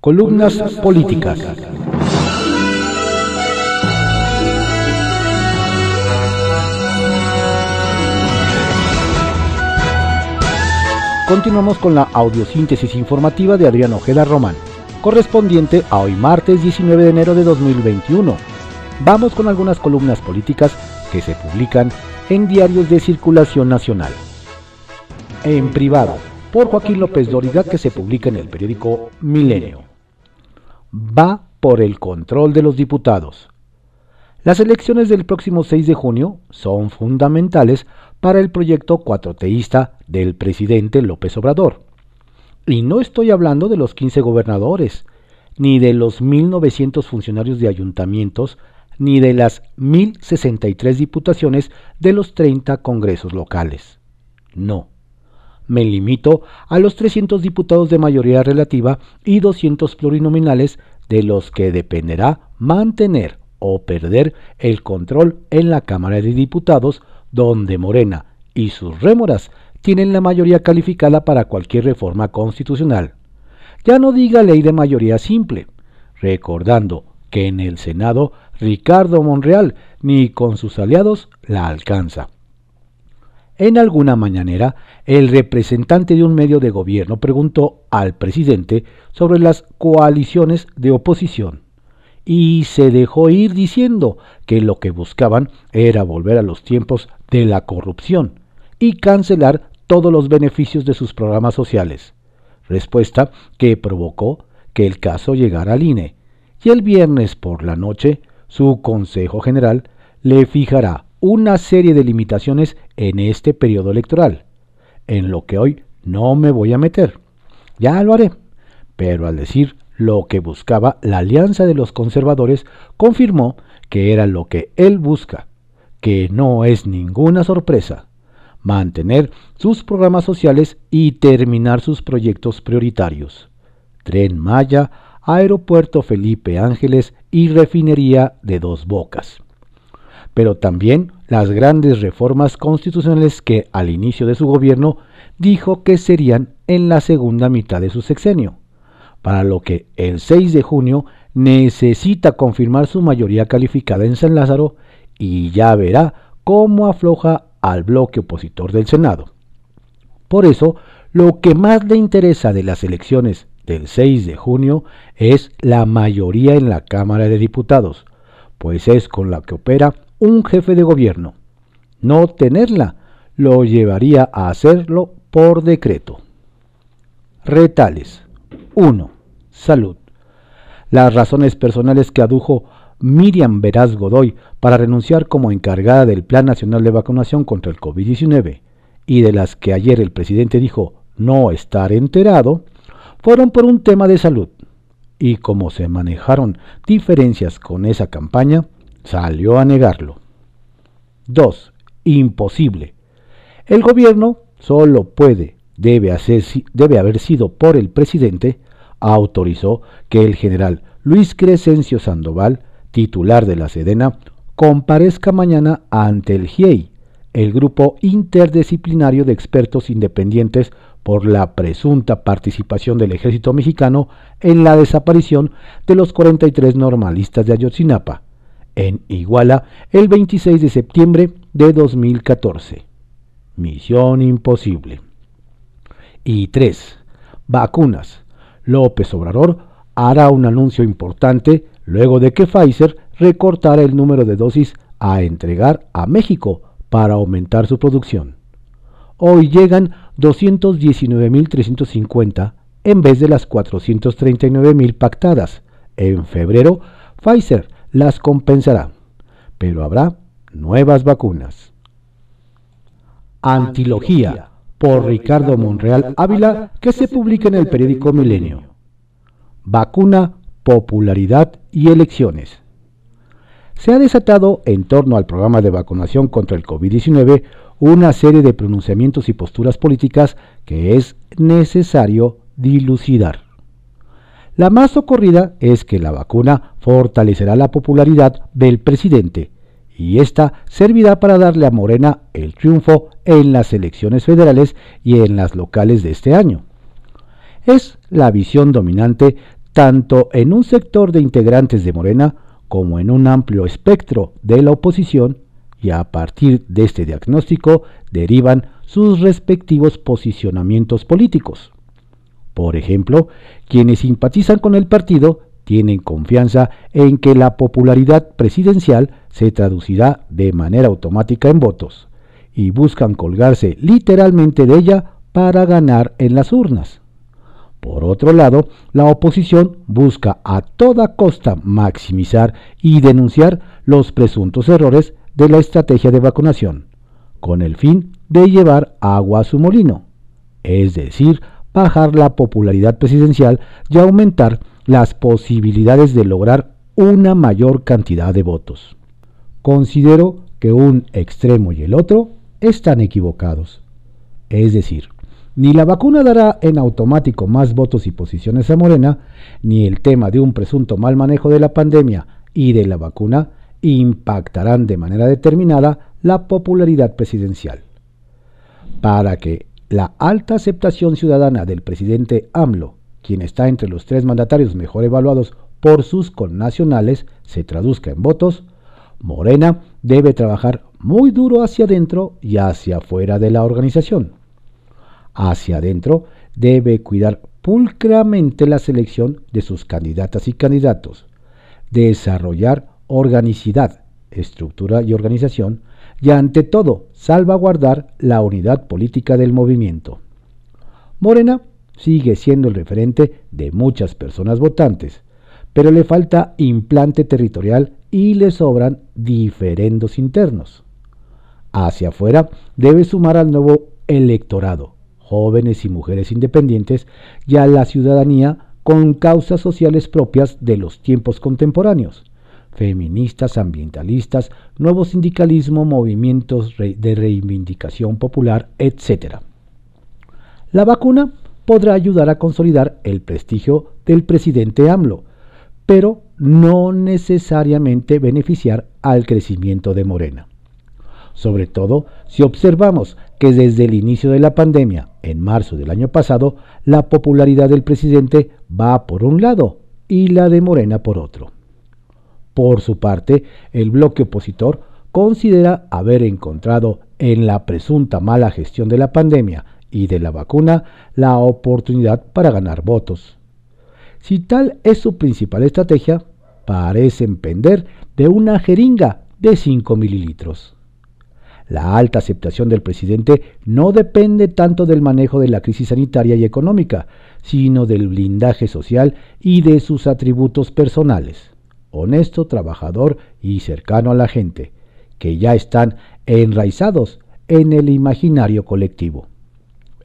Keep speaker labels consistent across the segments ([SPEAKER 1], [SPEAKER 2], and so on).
[SPEAKER 1] Columnas políticas. Continuamos con la audiosíntesis informativa de Adrián Ojeda Román, correspondiente a hoy martes 19 de enero de 2021. Vamos con algunas columnas políticas que se publican en diarios de circulación nacional. En privado, por Joaquín López Dóriga, que se publica en el periódico Milenio. Va por el control de los diputados. Las elecciones del próximo 6 de junio son fundamentales para el proyecto cuatroteísta del presidente López Obrador. Y no estoy hablando de los 15 gobernadores, ni de los 1.900 funcionarios de ayuntamientos, ni de las 1.063 diputaciones de los 30 congresos locales. No. Me limito a los 300 diputados de mayoría relativa y 200 plurinominales de los que dependerá mantener o perder el control en la Cámara de Diputados donde Morena y sus rémoras tienen la mayoría calificada para cualquier reforma constitucional. Ya no diga ley de mayoría simple, recordando que en el Senado Ricardo Monreal ni con sus aliados la alcanza. En alguna mañanera, el representante de un medio de gobierno preguntó al presidente sobre las coaliciones de oposición y se dejó ir diciendo que lo que buscaban era volver a los tiempos de la corrupción y cancelar todos los beneficios de sus programas sociales, respuesta que provocó que el caso llegara al INE, y el viernes por la noche su Consejo General le fijará una serie de limitaciones en este periodo electoral, en lo que hoy no me voy a meter. Ya lo haré, pero al decir lo que buscaba la alianza de los conservadores, confirmó que era lo que él busca, que no es ninguna sorpresa, mantener sus programas sociales y terminar sus proyectos prioritarios. Tren Maya, Aeropuerto Felipe Ángeles y Refinería de Dos Bocas. Pero también las grandes reformas constitucionales que al inicio de su gobierno dijo que serían en la segunda mitad de su sexenio para lo que el 6 de junio necesita confirmar su mayoría calificada en San Lázaro y ya verá cómo afloja al bloque opositor del Senado. Por eso, lo que más le interesa de las elecciones del 6 de junio es la mayoría en la Cámara de Diputados, pues es con la que opera un jefe de gobierno. No tenerla lo llevaría a hacerlo por decreto. Retales 1. Salud. Las razones personales que adujo Miriam Veraz Godoy para renunciar como encargada del Plan Nacional de Vacunación contra el COVID-19 y de las que ayer el presidente dijo no estar enterado, fueron por un tema de salud. Y como se manejaron diferencias con esa campaña, salió a negarlo. 2. Imposible. El gobierno solo puede, debe, hacer, debe haber sido por el presidente, autorizó que el general Luis Crescencio Sandoval, titular de la Sedena, comparezca mañana ante el GIEI, el grupo interdisciplinario de expertos independientes por la presunta participación del ejército mexicano en la desaparición de los 43 normalistas de Ayotzinapa, en Iguala el 26 de septiembre de 2014. Misión imposible. Y 3. Vacunas. López Obrador hará un anuncio importante luego de que Pfizer recortara el número de dosis a entregar a México para aumentar su producción. Hoy llegan 219.350 en vez de las 439.000 pactadas. En febrero, Pfizer las compensará, pero habrá nuevas vacunas. Antilogía por Ricardo Monreal Ávila, que se publica en el periódico Milenio. Vacuna, popularidad y elecciones. Se ha desatado en torno al programa de vacunación contra el COVID-19 una serie de pronunciamientos y posturas políticas que es necesario dilucidar. La más ocurrida es que la vacuna fortalecerá la popularidad del presidente y esta servirá para darle a Morena el triunfo en las elecciones federales y en las locales de este año. Es la visión dominante tanto en un sector de integrantes de Morena como en un amplio espectro de la oposición, y a partir de este diagnóstico derivan sus respectivos posicionamientos políticos. Por ejemplo, quienes simpatizan con el partido tienen confianza en que la popularidad presidencial se traducirá de manera automática en votos y buscan colgarse literalmente de ella para ganar en las urnas. Por otro lado, la oposición busca a toda costa maximizar y denunciar los presuntos errores de la estrategia de vacunación, con el fin de llevar agua a su molino, es decir, bajar la popularidad presidencial y aumentar las posibilidades de lograr una mayor cantidad de votos. Considero que un extremo y el otro están equivocados. Es decir, ni la vacuna dará en automático más votos y posiciones a Morena, ni el tema de un presunto mal manejo de la pandemia y de la vacuna impactarán de manera determinada la popularidad presidencial. Para que la alta aceptación ciudadana del presidente AMLO, quien está entre los tres mandatarios mejor evaluados por sus connacionales, se traduzca en votos, Morena debe trabajar muy duro hacia adentro y hacia afuera de la organización. Hacia adentro debe cuidar pulcramente la selección de sus candidatas y candidatos, desarrollar organicidad, estructura y organización, y ante todo salvaguardar la unidad política del movimiento. Morena sigue siendo el referente de muchas personas votantes, pero le falta implante territorial y le sobran diferendos internos. Hacia afuera debe sumar al nuevo electorado, jóvenes y mujeres independientes, y a la ciudadanía con causas sociales propias de los tiempos contemporáneos, feministas, ambientalistas, nuevo sindicalismo, movimientos de reivindicación popular, etc. La vacuna podrá ayudar a consolidar el prestigio del presidente AMLO, pero no necesariamente beneficiar al crecimiento de Morena. Sobre todo si observamos que desde el inicio de la pandemia, en marzo del año pasado, la popularidad del presidente va por un lado y la de Morena por otro. Por su parte, el bloque opositor considera haber encontrado en la presunta mala gestión de la pandemia y de la vacuna la oportunidad para ganar votos. Si tal es su principal estrategia, parece pender de una jeringa de 5 mililitros. La alta aceptación del presidente no depende tanto del manejo de la crisis sanitaria y económica, sino del blindaje social y de sus atributos personales honesto, trabajador y cercano a la gente, que ya están enraizados en el imaginario colectivo.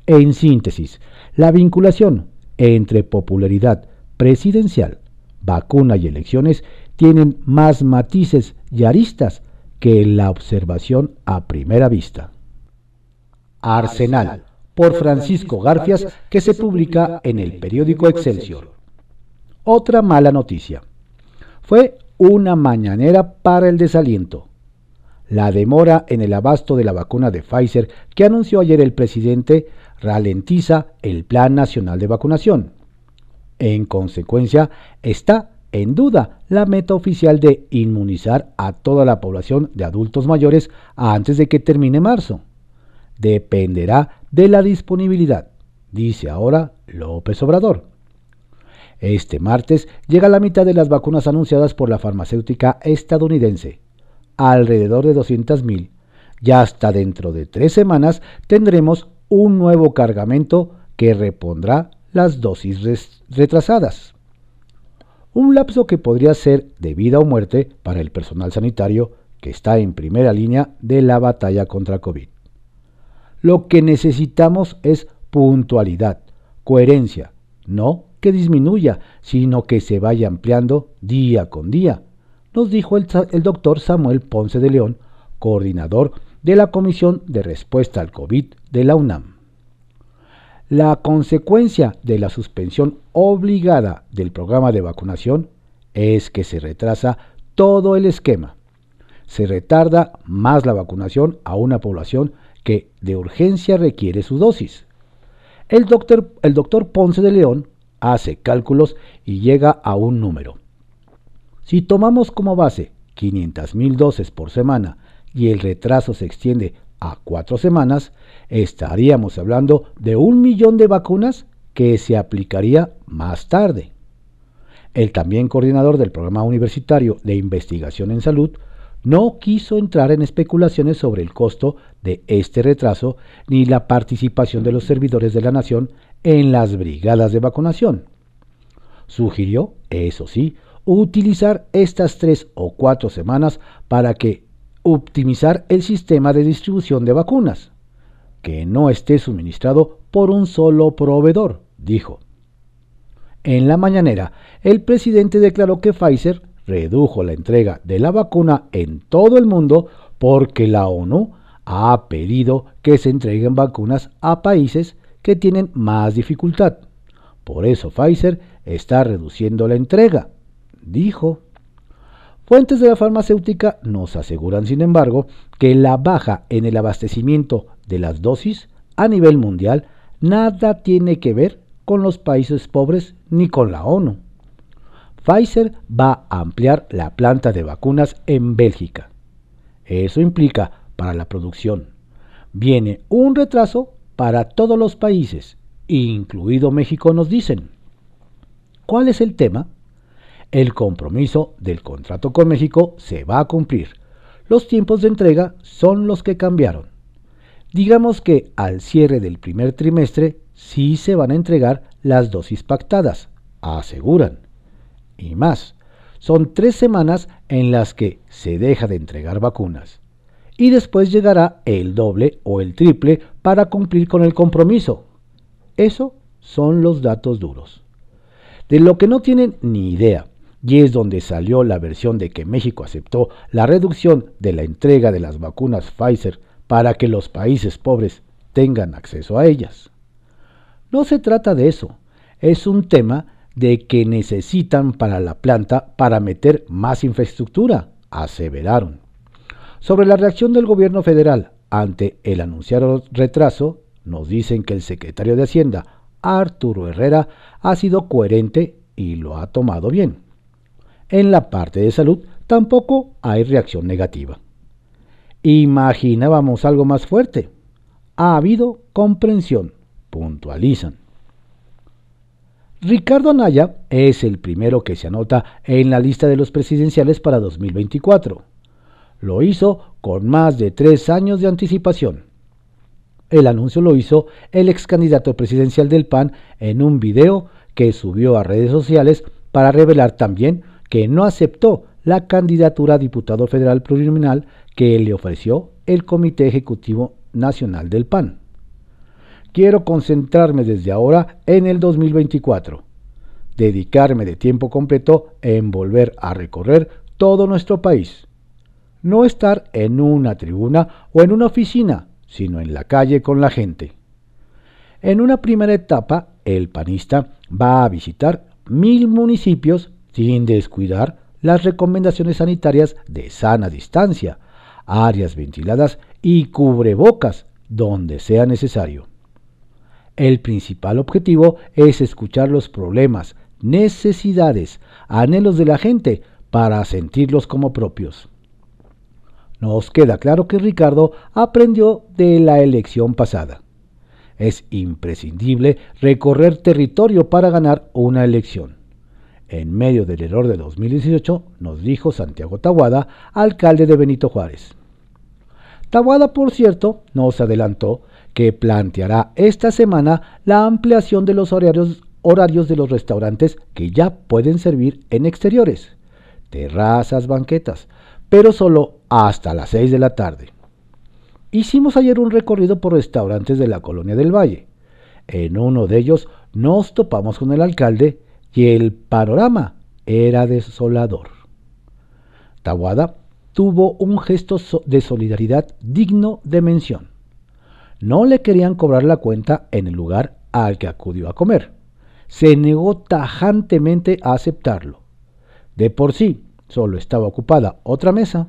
[SPEAKER 1] En síntesis, la vinculación entre popularidad presidencial, vacuna y elecciones tienen más matices y aristas que la observación a primera vista. Arsenal, por Francisco Garfias, que se publica en el periódico Excelsior. Otra mala noticia. Fue una mañanera para el desaliento. La demora en el abasto de la vacuna de Pfizer que anunció ayer el presidente ralentiza el Plan Nacional de Vacunación. En consecuencia, está en duda la meta oficial de inmunizar a toda la población de adultos mayores antes de que termine marzo. Dependerá de la disponibilidad, dice ahora López Obrador. Este martes llega la mitad de las vacunas anunciadas por la farmacéutica estadounidense, alrededor de 200.000. Ya hasta dentro de tres semanas tendremos un nuevo cargamento que repondrá las dosis retrasadas. Un lapso que podría ser de vida o muerte para el personal sanitario que está en primera línea de la batalla contra COVID. Lo que necesitamos es puntualidad, coherencia, no que disminuya, sino que se vaya ampliando día con día, nos dijo el, doctor Samuel Ponce de León, coordinador de la Comisión de Respuesta al COVID de la UNAM. La consecuencia de la suspensión obligada del programa de vacunación es que se retrasa todo el esquema. Se retarda más la vacunación a una población que de urgencia requiere su dosis. El doctor, el doctor Ponce de León hace cálculos y llega a un número. Si tomamos como base 500.000 dosis por semana y el retraso se extiende a cuatro semanas, estaríamos hablando de un millón de vacunas que se aplicaría más tarde. El también coordinador del Programa Universitario de Investigación en Salud no quiso entrar en especulaciones sobre el costo de este retraso ni la participación de los servidores de la nación en las brigadas de vacunación. Sugirió, eso sí, utilizar estas tres o cuatro semanas para que optimizar el sistema de distribución de vacunas, que no esté suministrado por un solo proveedor, dijo. En la mañanera, el presidente declaró que Pfizer redujo la entrega de la vacuna en todo el mundo porque la ONU ha pedido que se entreguen vacunas a países que tienen más dificultad. Por eso Pfizer está reduciendo la entrega, dijo. Fuentes de la farmacéutica nos aseguran, sin embargo, que la baja en el abastecimiento de las dosis a nivel mundial nada tiene que ver con los países pobres ni con la ONU. Pfizer va a ampliar la planta de vacunas en Bélgica. Eso implica para la producción. Viene un retraso para todos los países, incluido México, nos dicen. ¿Cuál es el tema? El compromiso del contrato con México se va a cumplir. Los tiempos de entrega son los que cambiaron. Digamos que al cierre del primer trimestre sí se van a entregar las dosis pactadas, aseguran y más. Son tres semanas en las que se deja de entregar vacunas. Y después llegará el doble o el triple para cumplir con el compromiso. Eso son los datos duros. De lo que no tienen ni idea, y es donde salió la versión de que México aceptó la reducción de la entrega de las vacunas Pfizer para que los países pobres tengan acceso a ellas. No se trata de eso, es un tema de que necesitan para la planta para meter más infraestructura, aseveraron. Sobre la reacción del gobierno federal ante el anunciado retraso, nos dicen que el secretario de Hacienda, Arturo Herrera, ha sido coherente y lo ha tomado bien. En la parte de salud tampoco hay reacción negativa. Imaginábamos algo más fuerte. Ha habido comprensión, puntualizan. Ricardo Anaya es el primero que se anota en la lista de los presidenciales para 2024. Lo hizo con más de tres años de anticipación. El anuncio lo hizo el ex candidato presidencial del PAN en un video que subió a redes sociales para revelar también que no aceptó la candidatura a diputado federal plurinominal que le ofreció el Comité Ejecutivo Nacional del PAN. Quiero concentrarme desde ahora en el 2024. Dedicarme de tiempo completo en volver a recorrer todo nuestro país. No estar en una tribuna o en una oficina, sino en la calle con la gente. En una primera etapa, el panista va a visitar mil municipios sin descuidar las recomendaciones sanitarias de sana distancia, áreas ventiladas y cubrebocas donde sea necesario. El principal objetivo es escuchar los problemas, necesidades, anhelos de la gente para sentirlos como propios. Nos queda claro que Ricardo aprendió de la elección pasada. Es imprescindible recorrer territorio para ganar una elección. En medio del error de 2018, nos dijo Santiago Tahuada, alcalde de Benito Juárez. Tahuada, por cierto, nos adelantó que planteará esta semana la ampliación de los horarios, horarios de los restaurantes que ya pueden servir en exteriores, terrazas, banquetas, pero solo hasta las 6 de la tarde. Hicimos ayer un recorrido por restaurantes de la Colonia del Valle. En uno de ellos nos topamos con el alcalde y el panorama era desolador. Tawada tuvo un gesto de solidaridad digno de mención no le querían cobrar la cuenta en el lugar al que acudió a comer. Se negó tajantemente a aceptarlo. De por sí, solo estaba ocupada otra mesa.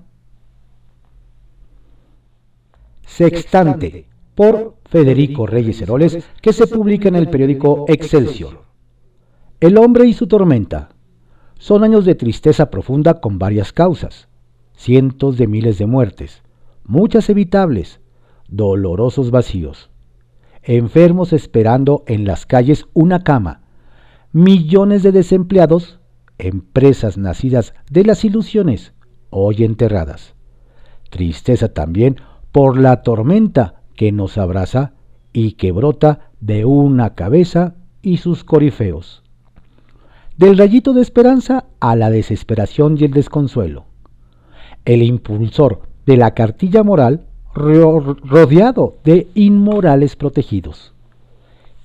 [SPEAKER 1] Sextante, por Federico Reyes Heroles, que se publica en el periódico Excelsior. El hombre y su tormenta. Son años de tristeza profunda con varias causas. Cientos de miles de muertes, muchas evitables, dolorosos vacíos. Enfermos esperando en las calles una cama, millones de desempleados, empresas nacidas de las ilusiones, hoy enterradas. Tristeza también por la tormenta que nos abraza y que brota de una cabeza y sus corifeos. Del rayito de esperanza a la desesperación y el desconsuelo. El impulsor de la cartilla moral rodeado de inmorales protegidos.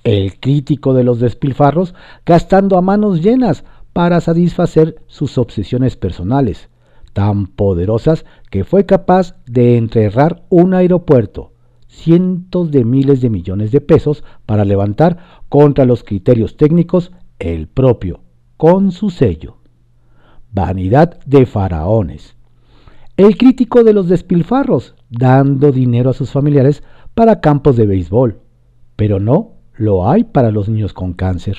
[SPEAKER 1] El crítico de los despilfarros gastando a manos llenas para satisfacer sus obsesiones personales, tan poderosas que fue capaz de enterrar un aeropuerto, cientos de miles de millones de pesos para levantar contra los criterios técnicos el propio, con su sello. Vanidad de faraones. El crítico de los despilfarros, dando dinero a sus familiares para campos de béisbol, pero no lo hay para los niños con cáncer.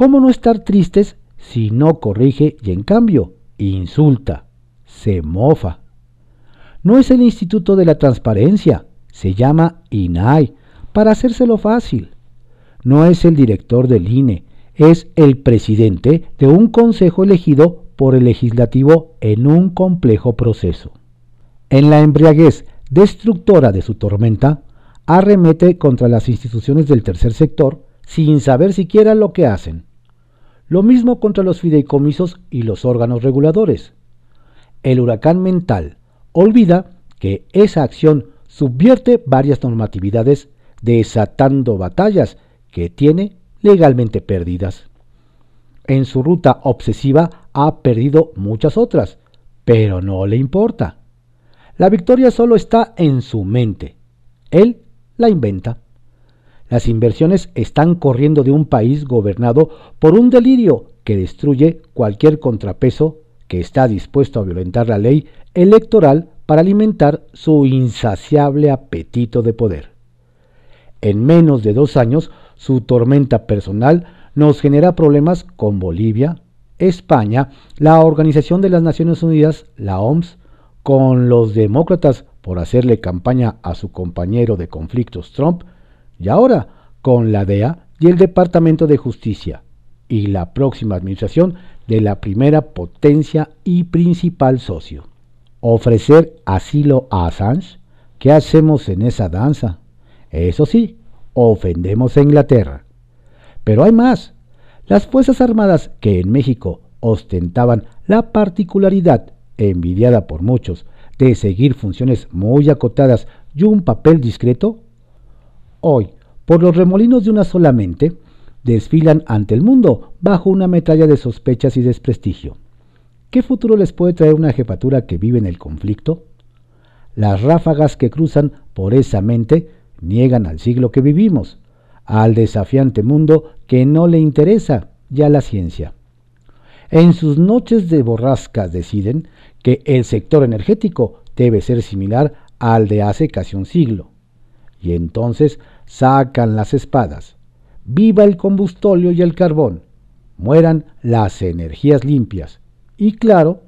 [SPEAKER 1] ¿Cómo no estar tristes si no corrige y en cambio insulta, se mofa? No es el Instituto de la Transparencia, se llama INAI, para hacérselo fácil. No es el director del INE, es el presidente de un consejo elegido por el legislativo en un complejo proceso. En la embriaguez destructora de su tormenta, arremete contra las instituciones del tercer sector sin saber siquiera lo que hacen. Lo mismo contra los fideicomisos y los órganos reguladores. El huracán mental olvida que esa acción subvierte varias normatividades desatando batallas que tiene legalmente perdidas. En su ruta obsesiva ha perdido muchas otras, pero no le importa. La victoria solo está en su mente. Él la inventa. Las inversiones están corriendo de un país gobernado por un delirio que destruye cualquier contrapeso que está dispuesto a violentar la ley electoral para alimentar su insaciable apetito de poder. En menos de dos años, su tormenta personal nos genera problemas con Bolivia, España, la Organización de las Naciones Unidas, la OMS, con los demócratas por hacerle campaña a su compañero de conflictos Trump, y ahora con la DEA y el Departamento de Justicia, y la próxima administración de la primera potencia y principal socio ofrecer asilo a Assange? ¿Qué hacemos en esa danza? Eso sí, ofendemos a Inglaterra. Pero hay más. Las Fuerzas Armadas que en México ostentaban la particularidad, envidiada por muchos, de seguir funciones muy acotadas y un papel discreto, hoy, por los remolinos de una sola mente, desfilan ante el mundo bajo una metralla de sospechas y desprestigio. ¿Qué futuro les puede traer una jefatura que vive en el conflicto? Las ráfagas que cruzan por esa mente niegan al siglo que vivimos, al desafiante mundo que no le interesa ya la ciencia. En sus noches de borrascas deciden que el sector energético debe ser similar al de hace casi un siglo. Y entonces sacan las espadas. Viva el combustóleo y el carbón. Mueran las energías limpias. Y claro,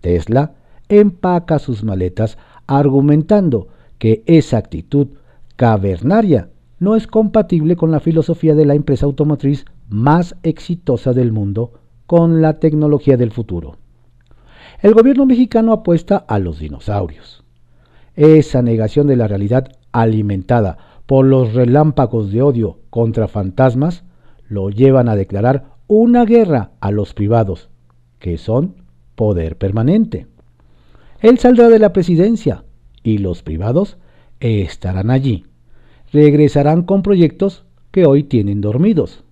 [SPEAKER 1] Tesla empaca sus maletas argumentando que esa actitud cavernaria no es compatible con la filosofía de la empresa automotriz más exitosa del mundo con la tecnología del futuro. El gobierno mexicano apuesta a los dinosaurios. Esa negación de la realidad alimentada por los relámpagos de odio contra fantasmas lo llevan a declarar una guerra a los privados que son poder permanente. Él saldrá de la presidencia y los privados estarán allí. Regresarán con proyectos que hoy tienen dormidos.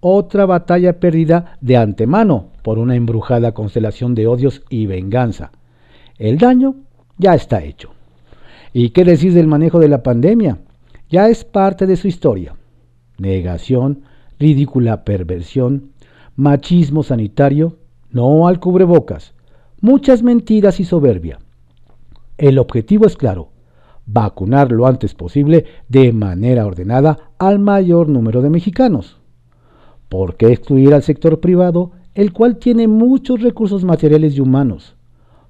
[SPEAKER 1] Otra batalla perdida de antemano por una embrujada constelación de odios y venganza. El daño ya está hecho. ¿Y qué decir del manejo de la pandemia? Ya es parte de su historia. Negación, ridícula perversión, machismo sanitario no al cubrebocas, muchas mentiras y soberbia. El objetivo es claro, vacunar lo antes posible de manera ordenada al mayor número de mexicanos. ¿Por qué excluir al sector privado, el cual tiene muchos recursos materiales y humanos?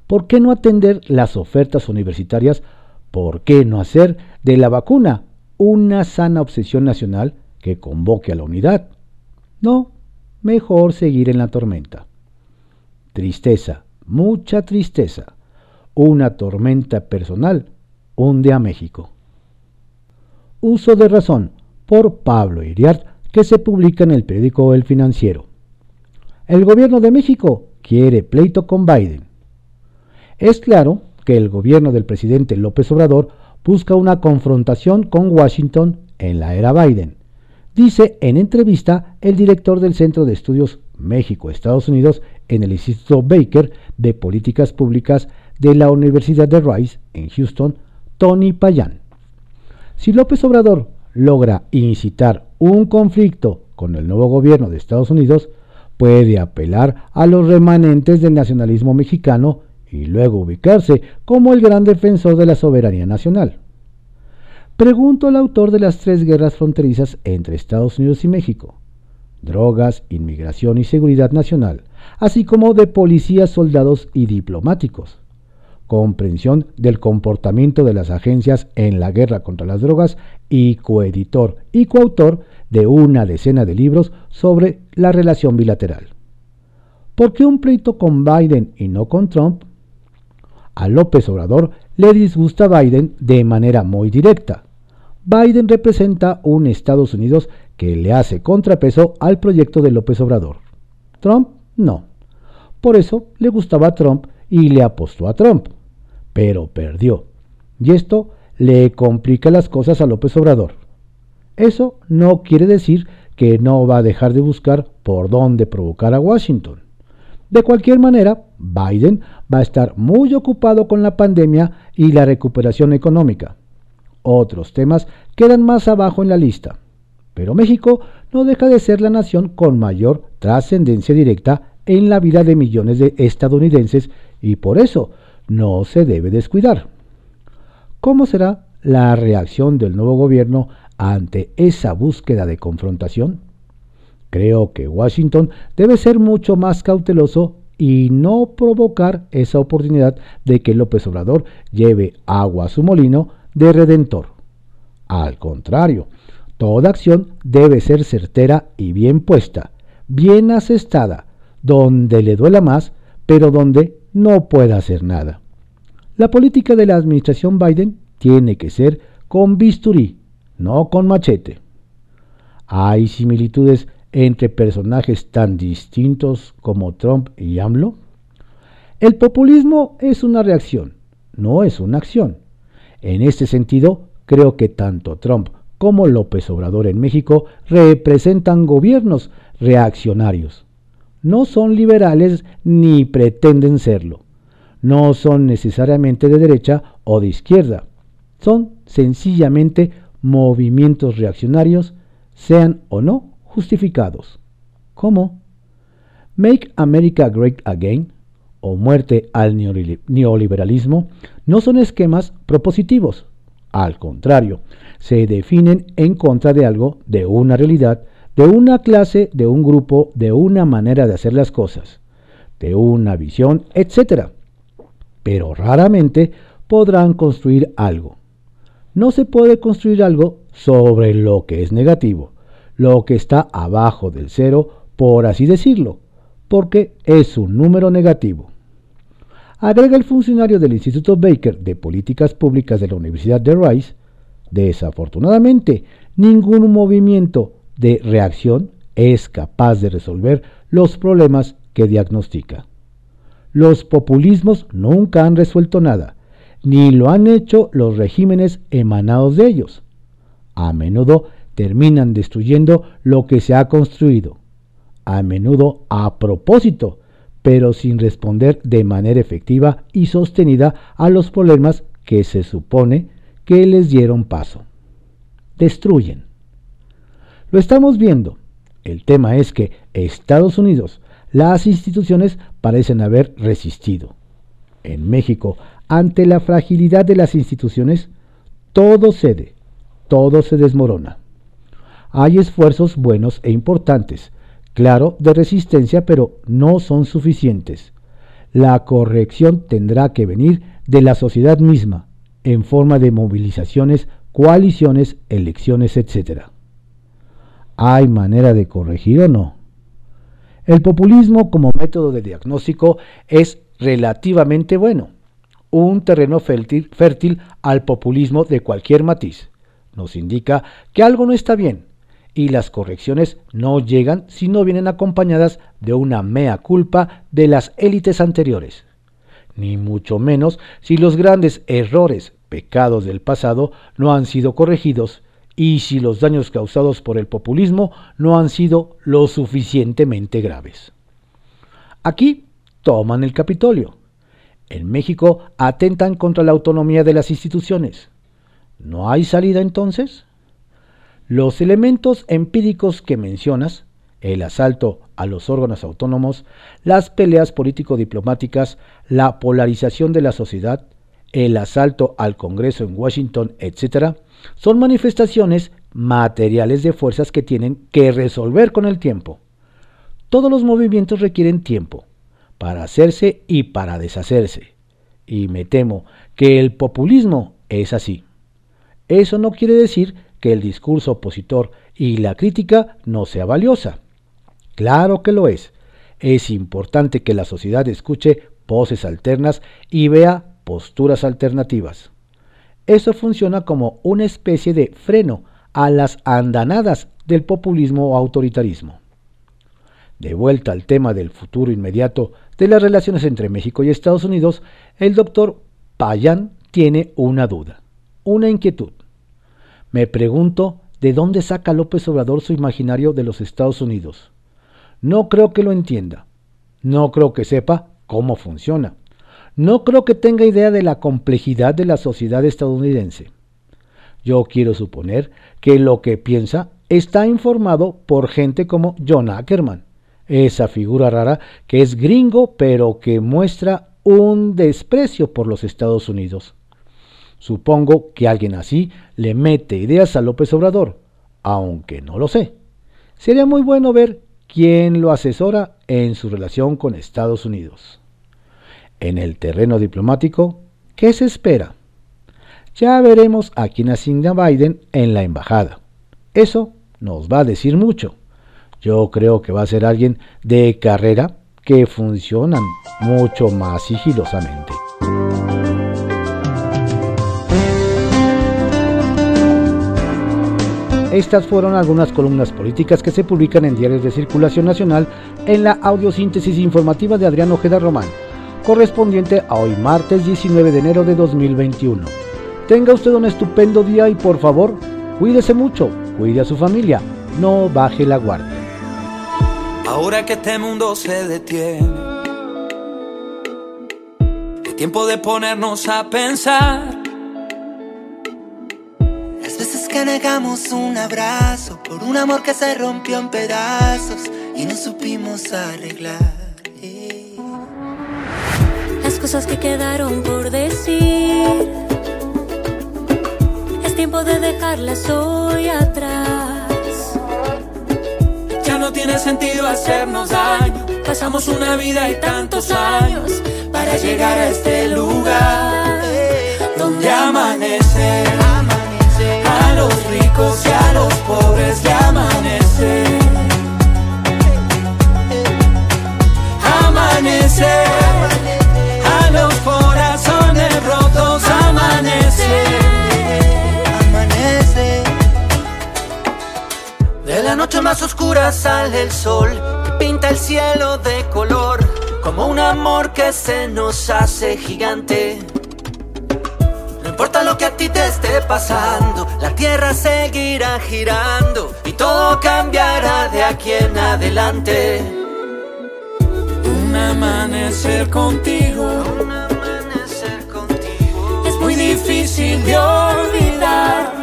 [SPEAKER 1] ¿Por qué no atender las ofertas universitarias? ¿Por qué no hacer de la vacuna una sana obsesión nacional que convoque a la unidad? No, mejor seguir en la tormenta. Tristeza, mucha tristeza. Una tormenta personal hunde a México. Uso de razón por Pablo Iriart que se publica en el periódico El Financiero. El gobierno de México quiere pleito con Biden. Es claro que el gobierno del presidente López Obrador busca una confrontación con Washington en la era Biden, dice en entrevista el director del Centro de Estudios México-Estados Unidos en el Instituto Baker de Políticas Públicas de la Universidad de Rice en Houston, Tony Payan. Si López Obrador logra incitar un conflicto con el nuevo gobierno de Estados Unidos, puede apelar a los remanentes del nacionalismo mexicano y luego ubicarse como el gran defensor de la soberanía nacional. Pregunto al autor de las tres guerras fronterizas entre Estados Unidos y México, drogas, inmigración y seguridad nacional, así como de policías, soldados y diplomáticos comprensión del comportamiento de las agencias en la guerra contra las drogas y coeditor y coautor de una decena de libros sobre la relación bilateral. ¿Por qué un pleito con Biden y no con Trump? A López Obrador le disgusta Biden de manera muy directa. Biden representa un Estados Unidos que le hace contrapeso al proyecto de López Obrador. Trump no. Por eso le gustaba a Trump y le apostó a Trump pero perdió. Y esto le complica las cosas a López Obrador. Eso no quiere decir que no va a dejar de buscar por dónde provocar a Washington. De cualquier manera, Biden va a estar muy ocupado con la pandemia y la recuperación económica. Otros temas quedan más abajo en la lista. Pero México no deja de ser la nación con mayor trascendencia directa en la vida de millones de estadounidenses y por eso no se debe descuidar. ¿Cómo será la reacción del nuevo gobierno ante esa búsqueda de confrontación? Creo que Washington debe ser mucho más cauteloso y no provocar esa oportunidad de que López Obrador lleve agua a su molino de redentor. Al contrario, toda acción debe ser certera y bien puesta, bien asestada, donde le duela más, pero donde no pueda hacer nada. La política de la administración Biden tiene que ser con bisturí, no con machete. ¿Hay similitudes entre personajes tan distintos como Trump y AMLO? El populismo es una reacción, no es una acción. En este sentido, creo que tanto Trump como López Obrador en México representan gobiernos reaccionarios. No son liberales ni pretenden serlo no son necesariamente de derecha o de izquierda, son sencillamente movimientos reaccionarios, sean o no justificados. ¿Cómo? Make America Great Again o muerte al neoliberalismo no son esquemas propositivos. Al contrario, se definen en contra de algo, de una realidad, de una clase, de un grupo, de una manera de hacer las cosas, de una visión, etc pero raramente podrán construir algo. No se puede construir algo sobre lo que es negativo, lo que está abajo del cero, por así decirlo, porque es un número negativo. Agrega el funcionario del Instituto Baker de Políticas Públicas de la Universidad de Rice, desafortunadamente, ningún movimiento de reacción es capaz de resolver los problemas que diagnostica. Los populismos nunca han resuelto nada, ni lo han hecho los regímenes emanados de ellos. A menudo terminan destruyendo lo que se ha construido, a menudo a propósito, pero sin responder de manera efectiva y sostenida a los problemas que se supone que les dieron paso. Destruyen. Lo estamos viendo. El tema es que Estados Unidos, las instituciones parecen haber resistido. En México, ante la fragilidad de las instituciones, todo cede, todo se desmorona. Hay esfuerzos buenos e importantes, claro, de resistencia, pero no son suficientes. La corrección tendrá que venir de la sociedad misma, en forma de movilizaciones, coaliciones, elecciones, etc. ¿Hay manera de corregir o no? El populismo como método de diagnóstico es relativamente bueno, un terreno fértil, fértil, al populismo de cualquier matiz. Nos indica que algo no está bien y las correcciones no llegan si no vienen acompañadas de una mea culpa de las élites anteriores, ni mucho menos si los grandes errores, pecados del pasado no han sido corregidos y si los daños causados por el populismo no han sido lo suficientemente graves. Aquí toman el Capitolio. En México atentan contra la autonomía de las instituciones. ¿No hay salida entonces? Los elementos empíricos que mencionas, el asalto a los órganos autónomos, las peleas político-diplomáticas, la polarización de la sociedad, el asalto al Congreso en Washington, etc., son manifestaciones materiales de fuerzas que tienen que resolver con el tiempo. Todos los movimientos requieren tiempo para hacerse y para deshacerse. Y me temo que el populismo es así. Eso no quiere decir que el discurso opositor y la crítica no sea valiosa. Claro que lo es. Es importante que la sociedad escuche voces alternas y vea posturas alternativas. Eso funciona como una especie de freno a las andanadas del populismo o autoritarismo. De vuelta al tema del futuro inmediato de las relaciones entre México y Estados Unidos, el doctor Payan tiene una duda, una inquietud. Me pregunto de dónde saca López Obrador su imaginario de los Estados Unidos. No creo que lo entienda. No creo que sepa cómo funciona. No creo que tenga idea de la complejidad de la sociedad estadounidense. Yo quiero suponer que lo que piensa está informado por gente como John Ackerman, esa figura rara que es gringo pero que muestra un desprecio por los Estados Unidos. Supongo que alguien así le mete ideas a López Obrador, aunque no lo sé. Sería muy bueno ver quién lo asesora en su relación con Estados Unidos. En el terreno diplomático, ¿qué se espera? Ya veremos a quién asigna Biden en la embajada. Eso nos va a decir mucho. Yo creo que va a ser alguien de carrera que funcionan mucho más sigilosamente. Estas fueron algunas columnas políticas que se publican en diarios de circulación nacional en la audiosíntesis informativa de Adrián Ojeda Román correspondiente a hoy martes 19 de enero de 2021. Tenga usted un estupendo día y por favor, cuídese mucho, cuide a su familia, no baje la guardia.
[SPEAKER 2] Ahora que este mundo se detiene, es tiempo de ponernos a pensar.
[SPEAKER 3] Las veces que negamos un abrazo por un amor que se rompió en pedazos y no supimos arreglar
[SPEAKER 4] cosas que quedaron por decir. Es tiempo de dejarlas hoy atrás.
[SPEAKER 2] Ya no tiene sentido hacernos daño. Pasamos una vida y tantos años para llegar a este lugar donde amanece. A los ricos y a los pobres le amanece. Amanece. la noche más oscura sale el sol pinta el cielo de color como un amor que se nos hace gigante. Importa lo que a ti te esté pasando, la tierra seguirá girando y todo cambiará de aquí en adelante. Un amanecer contigo, un amanecer contigo es muy difícil de olvidar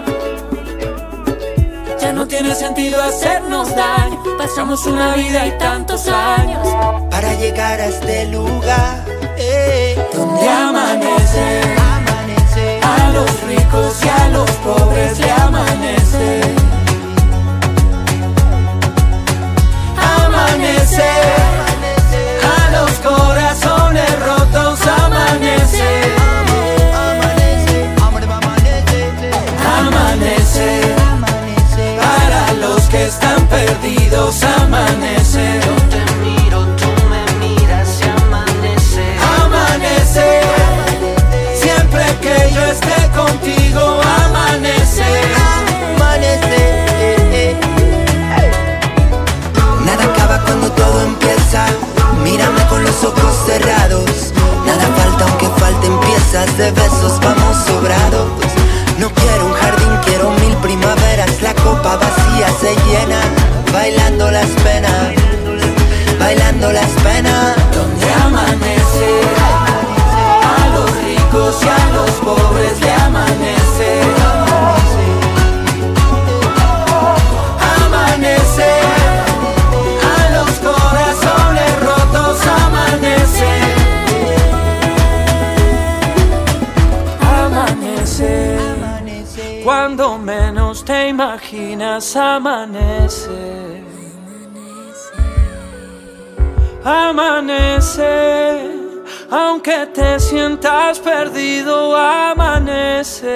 [SPEAKER 2] no tiene sentido hacernos daño. Pasamos una vida y tantos años
[SPEAKER 3] para llegar a este lugar eh,
[SPEAKER 2] donde amanece. A los ricos y a los pobres le amanece. Amanece.
[SPEAKER 3] A los corazones rotos amanece. Amanece. Para los que están perdidos amanece. Mírame con los ojos cerrados. Nada
[SPEAKER 2] falta aunque falten piezas de besos, vamos sobrados. No quiero amanece. Amanece. Aunque te sientas perdido. Amanece.